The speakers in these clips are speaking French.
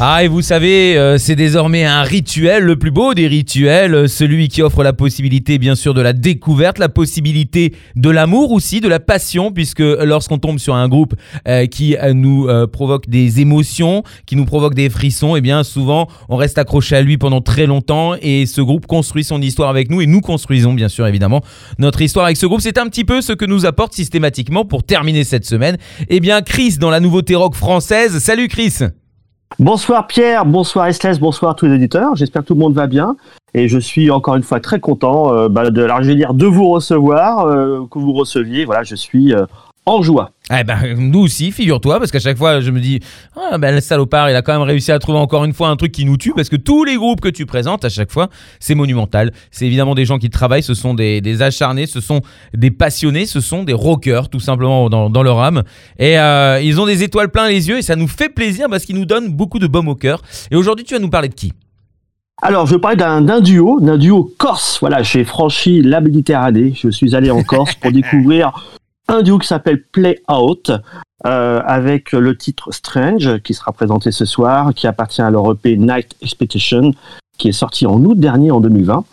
Ah, et vous savez, euh, c'est désormais un rituel, le plus beau des rituels, euh, celui qui offre la possibilité, bien sûr, de la découverte, la possibilité de l'amour aussi, de la passion, puisque lorsqu'on tombe sur un groupe euh, qui euh, nous euh, provoque des émotions, qui nous provoque des frissons, et bien souvent, on reste accroché à lui pendant très longtemps, et ce groupe construit son histoire avec nous, et nous construisons, bien sûr, évidemment, notre histoire avec ce groupe. C'est un petit peu ce que nous apporte systématiquement pour terminer cette semaine. Eh bien, Chris, dans la nouveauté rock française. Salut Chris Bonsoir Pierre, bonsoir Estes, bonsoir tous les auditeurs. J'espère que tout le monde va bien. Et je suis encore une fois très content euh, bah, de, alors, de vous recevoir, euh, que vous receviez. Voilà, je suis euh, en joie. Eh ben, nous aussi, figure-toi, parce qu'à chaque fois, je me dis, ah ben, le salopard, il a quand même réussi à trouver encore une fois un truc qui nous tue, parce que tous les groupes que tu présentes, à chaque fois, c'est monumental. C'est évidemment des gens qui travaillent, ce sont des, des acharnés, ce sont des passionnés, ce sont des rockers, tout simplement, dans, dans leur âme. Et euh, ils ont des étoiles plein les yeux, et ça nous fait plaisir, parce qu'ils nous donnent beaucoup de baume au cœur. Et aujourd'hui, tu vas nous parler de qui? Alors, je vais parler d'un d'un duo, d'un duo corse. Voilà, j'ai franchi la Méditerranée. Je suis allé en Corse pour découvrir un duo qui s'appelle Play Out, euh, avec le titre Strange, qui sera présenté ce soir, qui appartient à leur EP Night Expectation, qui est sorti en août dernier, en 2020.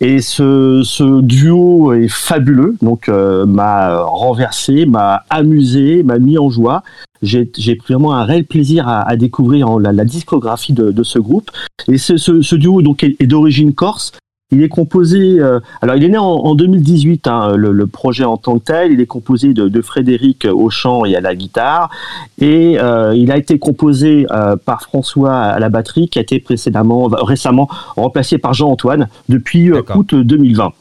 Et ce, ce duo est fabuleux, donc euh, m'a renversé, m'a amusé, m'a mis en joie. J'ai j'ai pris vraiment un réel plaisir à, à découvrir la, la discographie de, de ce groupe. Et ce, ce, ce duo donc est, est d'origine corse. Il est composé, euh, alors il est né en, en 2018, hein, le, le projet en tant que tel. Il est composé de, de Frédéric au chant et à la guitare, et euh, il a été composé euh, par François à la batterie, qui a été précédemment, récemment remplacé par Jean-Antoine depuis août 2020.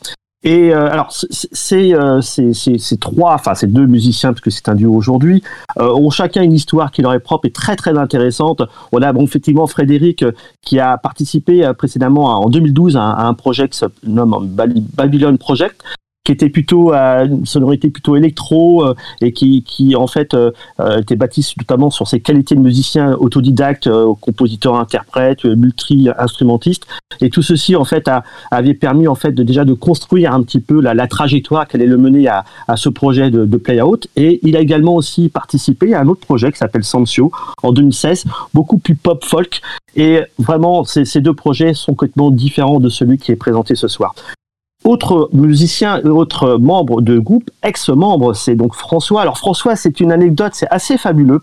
Et euh, alors c- c'est euh, ces trois, enfin ces deux musiciens parce que c'est un duo aujourd'hui, euh, ont chacun une histoire qui leur est propre et très très intéressante. On a bon, effectivement Frédéric euh, qui a participé précédemment en 2012 à, un- projet qui se nomme Babylon Project qui était plutôt à une sonorité plutôt électro euh, et qui, qui en fait euh, euh, était bâti notamment sur ses qualités de musicien autodidacte, euh, compositeur, interprète, euh, multi-instrumentiste. Et tout ceci en fait a, avait permis en fait de déjà de construire un petit peu la, la trajectoire qu'elle allait le mener à, à ce projet de, de Play Out. Et il a également aussi participé à un autre projet qui s'appelle Sancio en 2016 beaucoup plus pop folk. Et vraiment ces deux projets sont complètement différents de celui qui est présenté ce soir autre musicien, autre membre de groupe, ex-membre, c'est donc François. Alors François, c'est une anecdote, c'est assez fabuleux.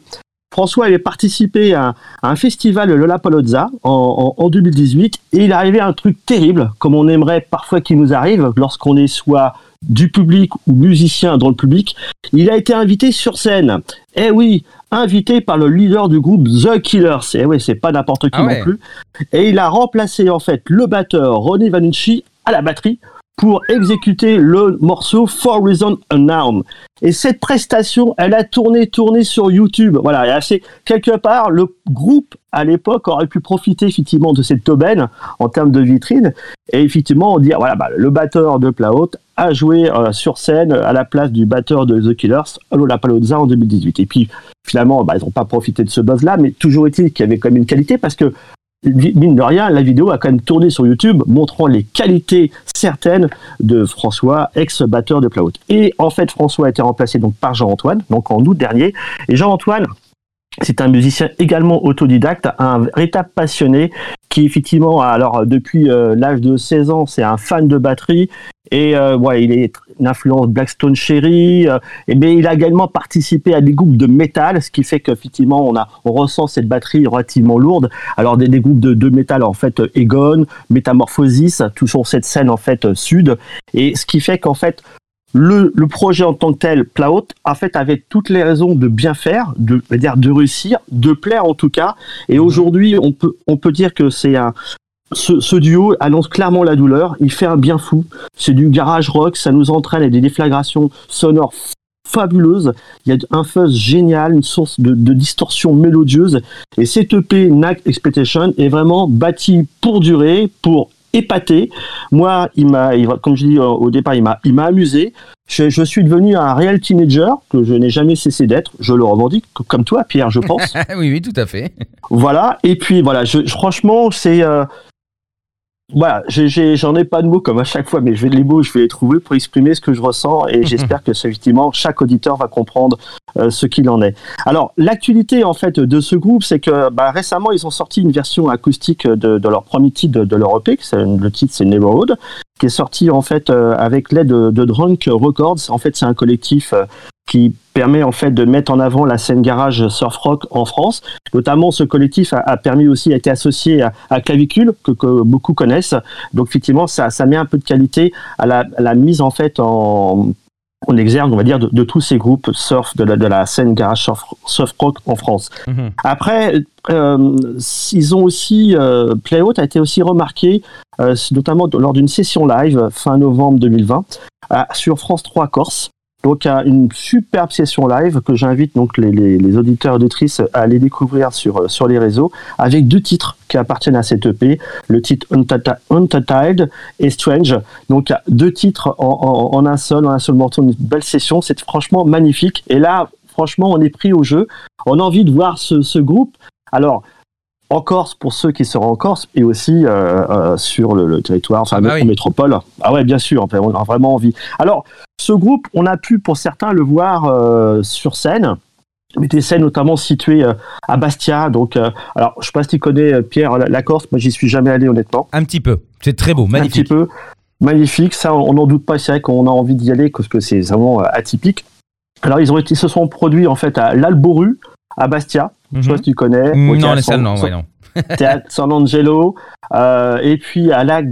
François avait participé à, à un festival Lollapalooza en, en, en 2018 et il arrivait un truc terrible, comme on aimerait parfois qu'il nous arrive lorsqu'on est soit du public ou musicien dans le public. Il a été invité sur scène. Eh oui, invité par le leader du groupe The Killers. Eh oui, c'est pas n'importe qui Ah ouais. non plus. Et il a remplacé en fait le batteur Ronnie Vanucci à la batterie pour exécuter le morceau For Reason Unknown. Et cette prestation, elle a tourné, tourné sur YouTube. Voilà, et assez, quelque part, le groupe, à l'époque, aurait pu profiter effectivement de cette aubaine en termes de vitrine. Et effectivement, dire, voilà, bah, le batteur de Plaout a joué euh, sur scène à la place du batteur de The Killers Lollapalooza en 2018. Et puis, finalement, bah, ils n'ont pas profité de ce buzz-là, mais toujours est-il qu'il y avait quand même une qualité parce que mine de rien, la vidéo a quand même tourné sur YouTube, montrant les qualités certaines de François, ex-batteur de Plaout. Et en fait, François a été remplacé donc par Jean-Antoine, donc en août dernier. Et Jean-Antoine, c'est un musicien également autodidacte, un véritable passionné qui effectivement, alors depuis euh, l'âge de 16 ans, c'est un fan de batterie et euh, ouais, il est une influence Blackstone Cherry. Euh, et bien, il a également participé à des groupes de métal, ce qui fait qu'effectivement, on a, on ressent cette batterie relativement lourde. Alors des, des groupes de, de métal en fait, euh, Egon, Metamorphosis, tout sur cette scène en fait euh, sud. Et ce qui fait qu'en fait le, le, projet en tant que tel, Plaut, en fait, avait toutes les raisons de bien faire, de, dire de réussir, de plaire en tout cas. Et mhm. aujourd'hui, on peut, on peut dire que c'est un, ce, ce, duo annonce clairement la douleur. Il fait un bien fou. C'est du garage rock. Ça nous entraîne à des déflagrations sonores fabuleuses. Il y a un fuzz génial, une source de, de distorsion mélodieuse. Et cet EP NAC Expectation est vraiment bâti pour durer, pour épaté. Moi, il m'a, comme je dis au départ, il m'a, il m'a amusé. Je, je, suis devenu un réel teenager que je n'ai jamais cessé d'être. Je le revendique, comme toi, Pierre, je pense. oui, oui, tout à fait. Voilà. Et puis voilà, je, franchement, c'est euh, voilà, j'en ai, pas de mots comme à chaque fois, mais je vais les mots, je vais les trouver pour exprimer ce que je ressens et j'espère que effectivement chaque auditeur va comprendre euh, ce qu'il en est. Alors l'actualité en fait de ce groupe, c'est que bah, récemment ils ont sorti une version acoustique de, de leur premier titre de, de leur EP, le titre c'est Neighborhood, qui est sorti en fait euh, avec l'aide de, de, Drunk Records. En fait, c'est un collectif euh, qui permet en fait de mettre en avant la scène garage surf rock en France. Notamment, ce collectif a, permis aussi, a été associé à, Clavicule, que, que, beaucoup connaissent. Donc, effectivement, ça, ça met un peu de qualité à la, à la mise en fait en, on exergue, on va dire, de, tous ces groupes surf de la, de la scène garage surf, rock en France. Mhm. Après, euh, ils ont aussi euh, Playout a été aussi remarqué, euh, notamment lors d'une session live fin novembre 2020 sur France 3 Corse. Donc une superbe session live que j'invite donc les, auditeurs et auditrices à aller découvrir sur, sur les réseaux avec deux titres qui appartiennent à cette EP, le titre Untitled et Strange. Donc deux titres en, en, un seul, en un seul morceau, une belle session, c'est franchement magnifique. Et là, franchement, on est pris au jeu. On a envie de voir ce, ce groupe. Alors, en Corse pour ceux qui seront en Corse et aussi euh, euh, sur le, territoire, enfin ah bah métropole. Ah ouais, bien sûr, on a vraiment envie. Alors, ce groupe, on a pu pour certains le voir euh, sur scène. Mais des scènes notamment situées à Bastia. Donc, alors, je sais pas si tu connais Pierre la, Corse. Moi, j'y suis jamais allé honnêtement. Un petit peu. C'est très beau, magnifique. Un petit peu, magnifique. Ça, on n'en doute pas. C'est vrai qu'on a envie d'y aller parce que c'est vraiment atypique. Alors, ils ont été, ils se sont produits en fait à l'Alboru, à Bastia. Je sais pas mhm. si tu connais. Mm, non, les salles, non, ouais, non. Théâtre San Angelo, euh, et puis à Lac,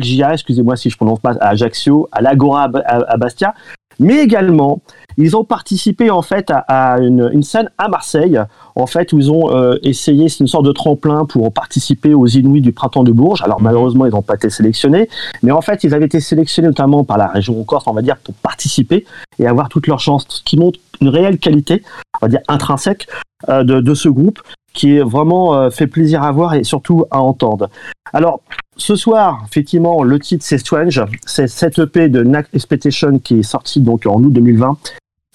Gia, excusez-moi si je prononce pas, à Ajaccio, à l'Agora à, Bastia, mais également ils ont participé en fait à, une, une, scène à Marseille, en fait où ils ont euh, essayé, c'est une sorte de tremplin pour participer aux Inuits du printemps de Bourges. Alors malheureusement ils n'ont pas été sélectionnés, mais en fait ils avaient été sélectionnés notamment par la région Corse, on va dire, pour participer et avoir toutes leurs chances, ce qui montre une réelle qualité, on va dire intrinsèque euh, de, de, ce groupe qui est vraiment euh, fait plaisir à voir et surtout à entendre. Alors, ce soir, effectivement, le titre c'est Strange, c'est cette EP de Knack Expectation qui est sorti donc en août 2020.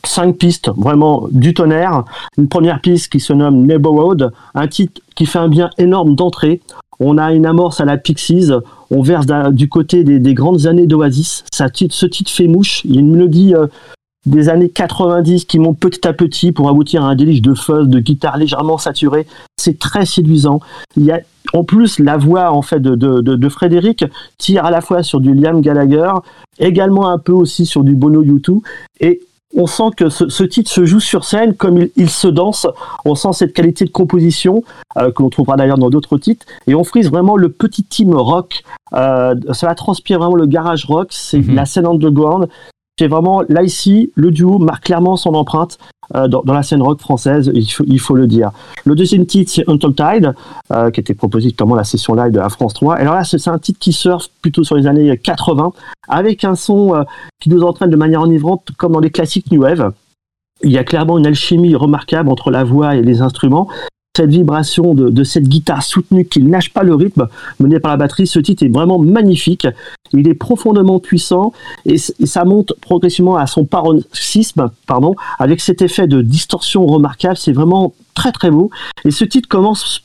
Cinq pistes, vraiment du tonnerre. Une première piste qui se nomme Neighborhood, un titre qui fait un bien énorme d'entrée. On a une amorce à la Pixies, on verse du côté des, grandes années d'Oasis. Ce titre fait mouche, il y a une mélodie des années 90 qui montent petit à petit pour aboutir à un délice de fuzz, de guitare légèrement saturée. C'est très séduisant. Il y a en plus la voix en fait de, de, de, Frédéric tire à la fois sur du Liam Gallagher, également un peu aussi sur du Bono U2 et on sent que ce, titre se joue sur scène comme il, se danse. On sent cette qualité de composition euh, que l'on trouvera d'ailleurs dans d'autres titres. Et on frise vraiment le petit team rock. Euh, cela transpire vraiment le garage rock. C'est mhm. la scène underground. C'est vraiment là ici, le duo marque clairement son empreinte euh, dans, la scène rock française, il faut, il faut le dire. Le deuxième titre, c'est Untold Tide, euh, qui était proposé notamment la session live de la France 3. Et alors là, c'est un titre qui surfe plutôt sur les années 80, avec un son euh, qui nous entraîne de manière enivrante, comme dans les classiques New Wave. Il y a clairement une alchimie remarquable entre la voix et les instruments cette vibration de, cette guitare soutenue qui ne pas le rythme mené par la batterie. Ce titre est vraiment magnifique. Il est profondément puissant et, ça monte progressivement à son paroxysme, pardon, avec cet effet de distorsion remarquable. C'est vraiment très très beau. Et ce titre commence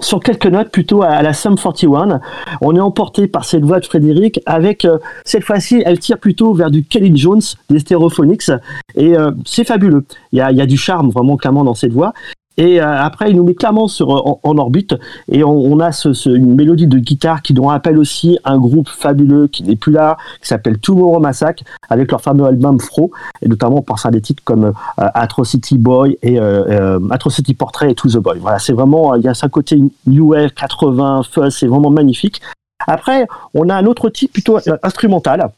sur quelques notes plutôt à, la Sum 41. On est emporté par cette voix de Frédéric avec euh, cette fois-ci elle tire plutôt vers du Kelly Jones des Stereophonics et euh, c'est fabuleux. Il y, a, il y a, du charme vraiment clairement dans cette voix et euh, après, il nous met clairement sur, en, orbite et on, a ce, une mélodie de guitare qui nous rappelle aussi un groupe fabuleux qui n'est plus là, qui s'appelle Tomorrow Massacre, avec leur fameux album Fro, et notamment pour ça des titres comme euh, Atrocity Boy et euh, Atrocity Portrait et To the Boy. Voilà, c'est vraiment, il y a ça côté New Wave 80, fuzz, c'est vraiment magnifique. Après, on a un autre titre plutôt instrumental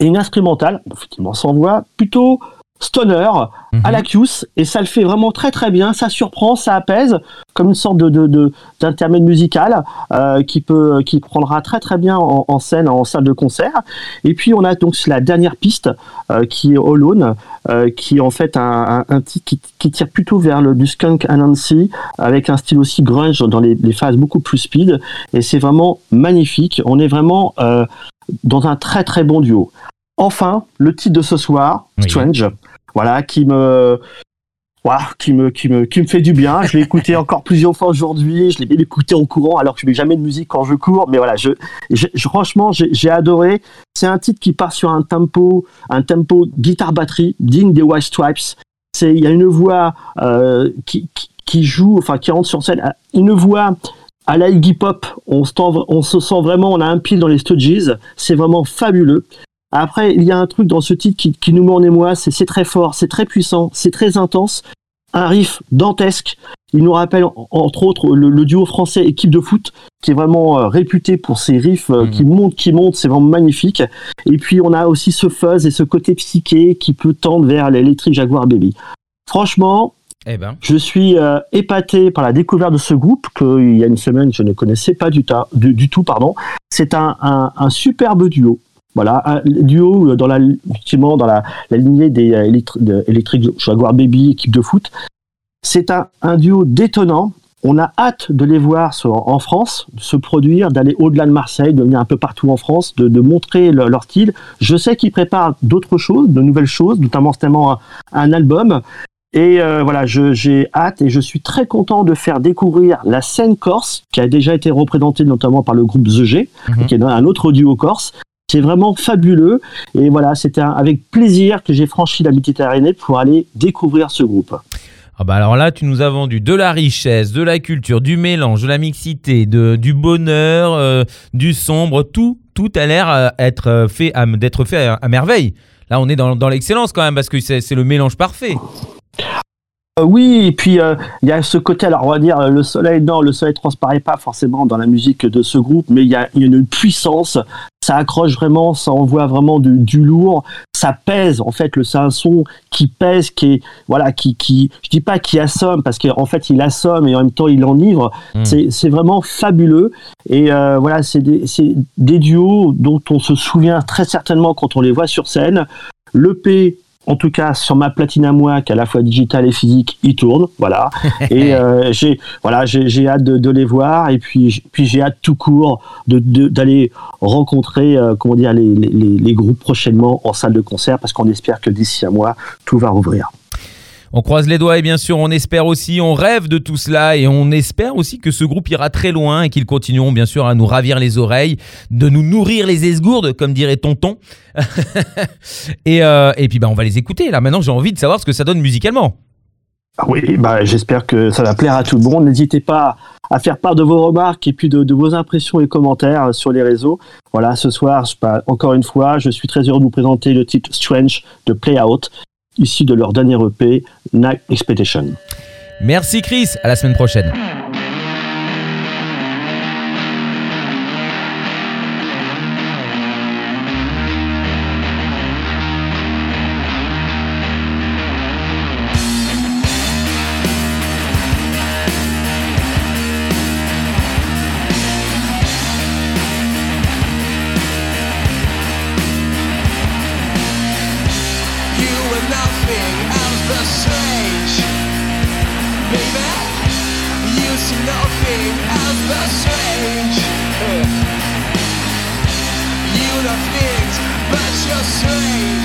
et une instrumentale, effectivement sans voix, plutôt stoner à la Cuse et ça le fait vraiment très très bien ça surprend ça apaise comme une sorte de de- d'intermède musical euh, qui peut qui prendra très très bien en, en scène en salle de concert. Et puis on a donc la dernière piste euh, qui est Alone euh, qui est en fait un, un, un titre qui, qui tire plutôt vers le du skunk Anansi avec un style aussi grunge dans les, les phases beaucoup plus speed. Et c'est vraiment magnifique. On est vraiment euh, dans un très très bon duo. Enfin le titre de ce soir Oui. Strange voilà qui me voilà, qui me qui me qui me fait du bien. Je l'ai écouté encore plusieurs fois aujourd'hui. Je l'ai bien écouté en courant alors que je mets jamais de musique quand je cours. Mais voilà je, je- je- franchement j'ai adoré. C'est un titre qui part sur un tempo un tempo guitare batterie digne des White Stripes. C'est il y a une voix euh, qui, qui qui joue enfin qui rentre sur scène. Une voix à la Iggy Pop, on se, on se sent vraiment, on a un pied dans les Stooges, c'est vraiment fabuleux. Après, il y a un truc dans ce titre qui, qui nous met en émoi, c'est c'est très fort, c'est très puissant, c'est très intense, un riff dantesque. Il nous rappelle en- entre autres le, le duo français équipe de foot qui est vraiment euh, réputé pour ses riffs euh, Mhm. qui montent, qui montent, c'est vraiment magnifique. Et puis on a aussi ce fuzz et ce côté psyché qui peut tendre vers l'électrique Jaguar Baby. Franchement, Eh ben, je suis euh, épaté par la découverte de ce groupe que il y a une semaine je ne connaissais pas du, ta- du, du tout. pardon. C'est un, un, un superbe duo. Voilà, un duo dans la, effectivement, dans la, la lignée des euh, électri- de- électriques Jaguar Baby, équipe de foot. C'est un, un duo détonnant. On a hâte de les voir sur- en France, de se produire, d'aller au-delà de Marseille, de venir un peu partout en France, de, de montrer le- leur style. Je sais qu'ils préparent d'autres choses, de nouvelles choses, notamment certainement un, un album. Et euh, voilà, j'ai hâte et je suis très content de faire découvrir la scène corse, qui a déjà été représentée notamment par le groupe The G, Mhm. qui est un autre duo corse. C'est vraiment fabuleux. Et voilà, c'était avec plaisir que j'ai franchi la Méditerranée pour aller découvrir ce groupe. ah bah alors là, tu nous as vendu de la richesse, de la culture, du mélange, de la mixité, de, du bonheur, euh, du sombre, tout, tout a l'air euh, être euh, fait à- d'être fait à, à merveille. Là, on est dans, dans l'excellence quand même parce que c'est le mélange parfait. Euh, oui, et puis euh, il y a ce côté, alors on va dire, le soleil, non, le soleil transparaît pas forcément dans la musique de ce groupe, mais il y a, il y a une puissance, ça accroche vraiment, ça envoie vraiment du, du lourd, ça pèse, en fait, le, c'est un son qui pèse, qui est, voilà, qui, qui, je dis pas qui assomme, parce qu'en fait il assomme et en même temps il enivre, Mm. c'est, vraiment fabuleux, et euh, voilà, c'est des, des duos dont on se souvient très certainement quand on les voit sur scène, l'EP en tout cas sur ma platine à moi, qui est à la fois digitale et physique, il tourne, voilà. Et euh, j'ai voilà, j'ai hâte de, de les voir et puis puis j'ai hâte tout court de de- d'aller rencontrer euh, comment dire les, les, les- les groupes prochainement en salle de concert parce qu'on espère que d'ici un mois tout va rouvrir. On croise les doigts et bien sûr, on espère aussi, on rêve de tout cela et on espère aussi que ce groupe ira très loin et qu'ils continueront bien sûr à nous ravir les oreilles, de nous nourrir les esgourdes, comme dirait Tonton. et, euh, et puis bah, on va les écouter. Là maintenant, j'ai envie de savoir ce que ça donne musicalement. Ah Oui, bah, j'espère que ça va plaire à tout le monde. N'hésitez pas à faire part de vos remarques et puis de, vos impressions et commentaires sur les réseaux. Voilà, ce soir, pas, encore une fois, je suis très heureux de vous présenter le titre Strange de Play Issu de leur dernier EP, Night Expedition. Merci Chris, à la semaine prochaine. Strange. You don't think, but you're strange.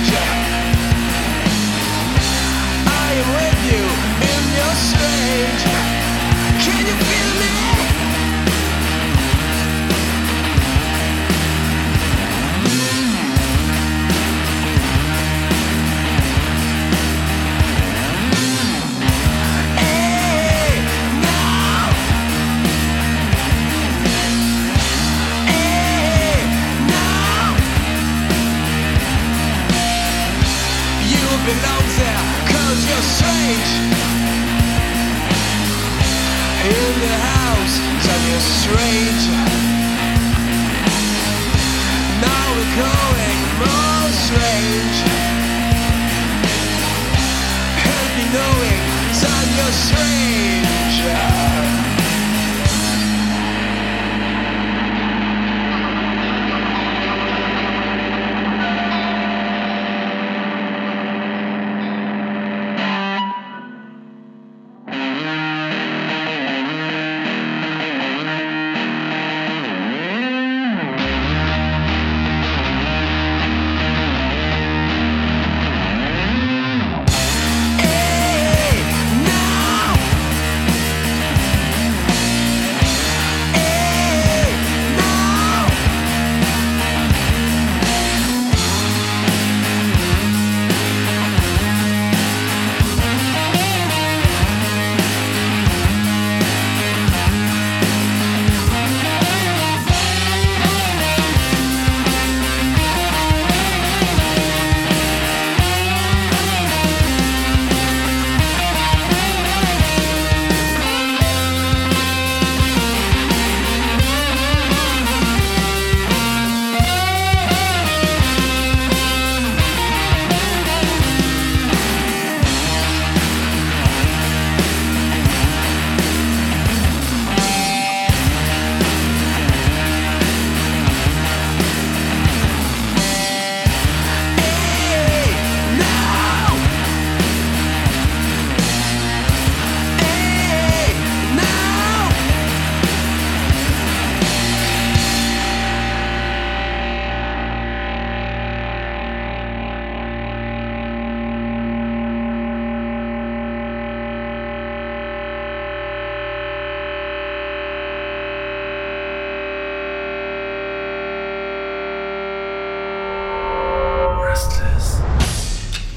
Knowing, son, you're strange.